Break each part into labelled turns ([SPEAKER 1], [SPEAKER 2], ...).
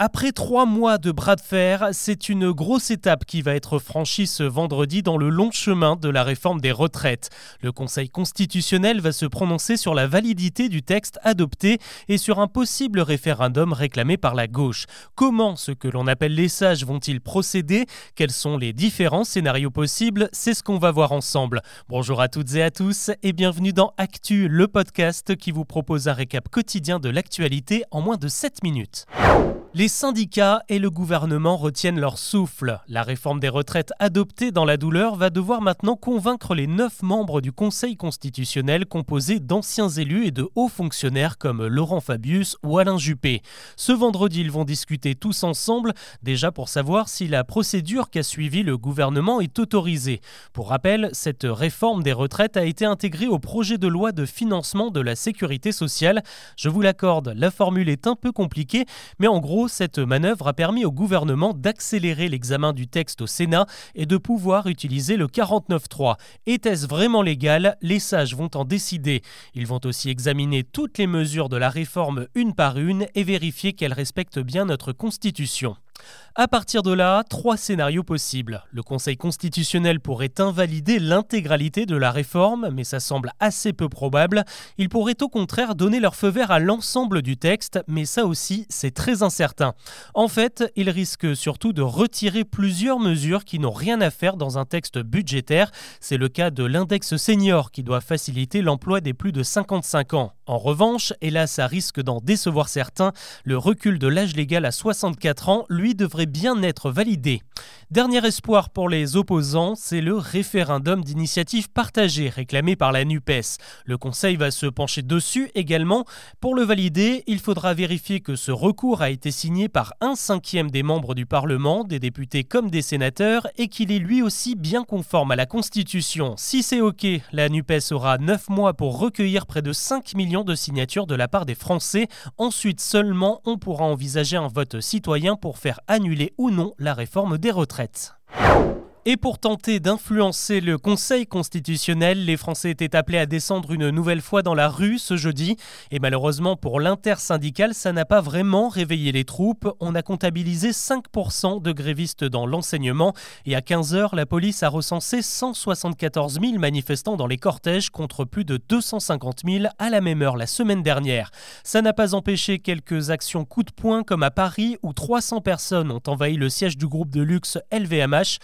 [SPEAKER 1] Après trois mois de bras de fer, c'est une grosse étape qui va être franchie ce vendredi dans le long chemin de la réforme des retraites. Le Conseil constitutionnel va se prononcer sur la validité du texte adopté et sur un possible référendum réclamé par la gauche. Comment ce que l'on appelle les sages vont-ils procéder? Quels sont les différents scénarios possibles? C'est ce qu'on va voir ensemble. Bonjour à toutes et à tous et bienvenue dans Actu, le podcast qui vous propose un récap quotidien de l'actualité en moins de 7 minutes. Les syndicats et le gouvernement retiennent leur souffle. La réforme des retraites adoptée dans la douleur va devoir maintenant convaincre les neuf membres du Conseil constitutionnel composé d'anciens élus et de hauts fonctionnaires comme Laurent Fabius ou Alain Juppé. Ce vendredi, ils vont discuter tous ensemble, déjà pour savoir si la procédure qu'a suivi le gouvernement est autorisée. Pour rappel, cette réforme des retraites a été intégrée au projet de loi de financement de la sécurité sociale. Je vous l'accorde, la formule est un peu compliquée, mais en gros, cette manœuvre a permis au gouvernement d'accélérer l'examen du texte au Sénat et de pouvoir utiliser le 49.3. Était-ce vraiment légal? Les sages vont en décider. Ils vont aussi examiner toutes les mesures de la réforme une par une et vérifier qu'elles respectent bien notre Constitution. À partir de là, trois scénarios possibles. Le Conseil constitutionnel pourrait invalider l'intégralité de la réforme, mais ça semble assez peu probable. Il pourrait au contraire donner leur feu vert à l'ensemble du texte, mais ça aussi, c'est très incertain. En fait, il risque surtout de retirer plusieurs mesures qui n'ont rien à faire dans un texte budgétaire. C'est le cas de l'index senior qui doit faciliter l'emploi des plus de 55 ans. En revanche, et là ça risque d'en décevoir certains, le recul de l'âge légal à 64 ans, lui, devrait bien être validé. Dernier espoir pour les opposants, c'est le référendum d'initiative partagée réclamé par la NUPES. Le Conseil va se pencher dessus également. Pour le valider, il faudra vérifier que ce recours a été signé par un cinquième des membres du Parlement, des députés comme des sénateurs, et qu'il est lui aussi bien conforme à la Constitution. Si c'est OK, la NUPES aura 9 mois pour recueillir près de 5 millions de signatures de la part des Français. Ensuite seulement, on pourra envisager un vote citoyen pour faire annuler ou non la réforme des retraites. Et pour tenter d'influencer le Conseil constitutionnel, les Français étaient appelés à descendre une nouvelle fois dans la rue ce jeudi. Et malheureusement pour l'intersyndicale, ça n'a pas vraiment réveillé les troupes. On a comptabilisé 5% de grévistes dans l'enseignement. Et à 15h, la police a recensé 174 000 manifestants dans les cortèges contre plus de 250 000 à la même heure la semaine dernière. Ça n'a pas empêché quelques actions coup de poing comme à Paris où 300 personnes ont envahi le siège du groupe de luxe LVMH.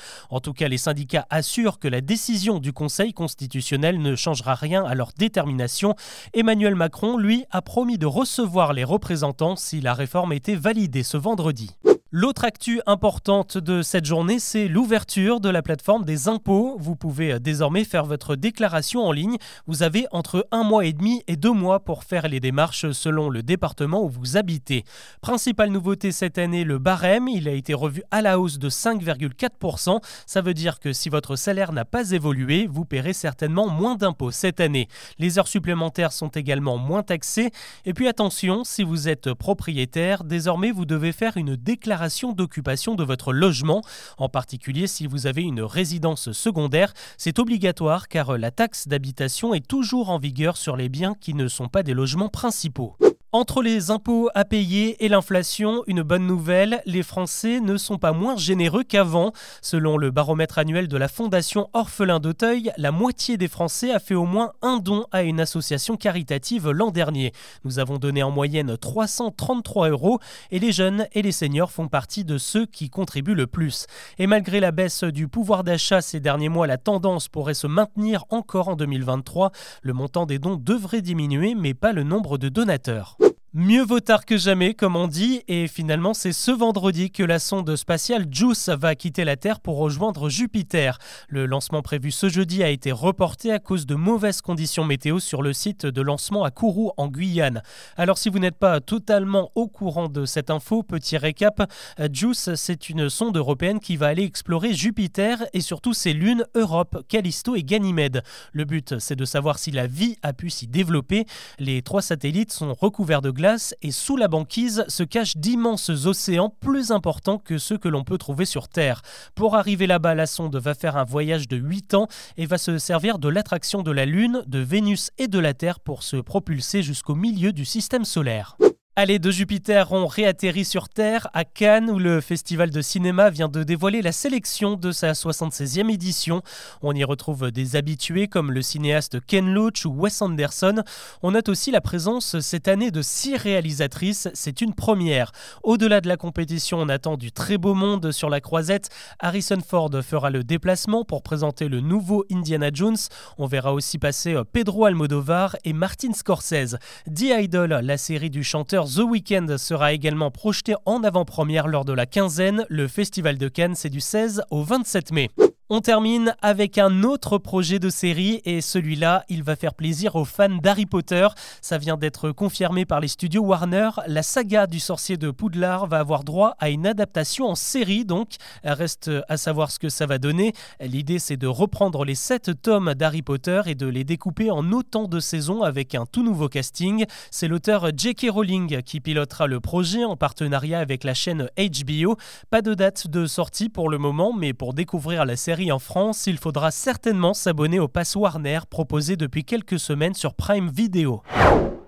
[SPEAKER 1] Tout cas, les syndicats assurent que la décision du Conseil constitutionnel ne changera rien à leur détermination. Emmanuel Macron, lui, a promis de recevoir les représentants si la réforme était validée ce vendredi. L'autre actu importante de cette journée, c'est l'ouverture de la plateforme des impôts. Vous pouvez euh, désormais faire votre déclaration en ligne. Vous avez entre un mois et demi et deux mois pour faire les démarches selon le département où vous habitez. Principale nouveauté cette année, le barème. Il a été revu à la hausse de 5,4%. Ça veut dire que si votre salaire n'a pas évolué, vous paierez certainement moins d'impôts cette année. Les heures supplémentaires sont également moins taxées. Et puis attention, si vous êtes propriétaire, désormais vous devez faire une déclaration d'occupation de votre logement, en particulier si vous avez une résidence secondaire. C'est obligatoire car la taxe d'habitation est toujours en vigueur sur les biens qui ne sont pas des logements principaux. Entre les impôts à payer et l'inflation, une bonne nouvelle, les Français ne sont pas moins généreux qu'avant. Selon le baromètre annuel de la Fondation Orphelin d'Auteuil, la moitié des Français a fait au moins un don à une association caritative l'an dernier. Nous avons donné en moyenne 333 euros et les jeunes et les seniors font partie de ceux qui contribuent le plus. Et malgré la baisse du pouvoir d'achat ces derniers mois, la tendance pourrait se maintenir encore en 2023. Le montant des dons devrait diminuer, mais pas le nombre de donateurs. Mieux vaut tard que jamais, comme on dit, et finalement c'est ce vendredi que la sonde spatiale JUICE va quitter la Terre pour rejoindre Jupiter. Le lancement prévu ce jeudi a été reporté à cause de mauvaises conditions météo sur le site de lancement à Kourou en Guyane. Alors si vous n'êtes pas totalement au courant de cette info, petit récap, JUICE c'est une sonde européenne qui va aller explorer Jupiter et surtout ses lunes Europe, Callisto et Ganymède. Le but c'est de savoir si la vie a pu s'y développer. Les trois satellites sont recouverts de glace et sous la banquise se cachent d'immenses océans plus importants que ceux que l'on peut trouver sur Terre. Pour arriver là-bas, la sonde va faire un voyage de 8 ans et va se servir de l'attraction de la Lune, de Vénus et de la Terre pour se propulser jusqu'au milieu du système solaire. Allez, de Jupiter ont réatterri sur Terre à Cannes où le festival de cinéma vient de dévoiler la sélection de sa 76e édition. On y retrouve des habitués comme le cinéaste Ken Loach ou Wes Anderson. On note aussi la présence cette année de six réalisatrices, c'est une première. Au-delà de la compétition, on attend du très beau monde sur la croisette. Harrison Ford fera le déplacement pour présenter le nouveau Indiana Jones. On verra aussi passer Pedro Almodovar et Martin Scorsese. The Idol, la série du chanteur The Weeknd sera également projeté en avant-première lors de la quinzaine. Le Festival de Cannes, c'est du 16 au 27 mai. On termine avec un autre projet de série et celui-là, il va faire plaisir aux fans d'Harry Potter. Ça vient d'être confirmé par les studios Warner. La saga du sorcier de Poudlard va avoir droit à une adaptation en série donc. Reste à savoir ce que ça va donner. L'idée c'est de reprendre les sept tomes d'Harry Potter et de les découper en autant de saisons avec un tout nouveau casting. C'est l'auteur J.K. Rowling qui pilotera le projet en partenariat avec la chaîne HBO. Pas de date de sortie pour le moment mais pour découvrir la série en France, il faudra certainement s'abonner au Pass Warner proposé depuis quelques semaines sur Prime Video.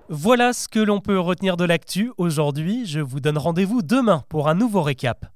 [SPEAKER 1] Voilà ce que l'on peut retenir de l'actu aujourd'hui. Je vous donne rendez-vous demain pour un nouveau récap.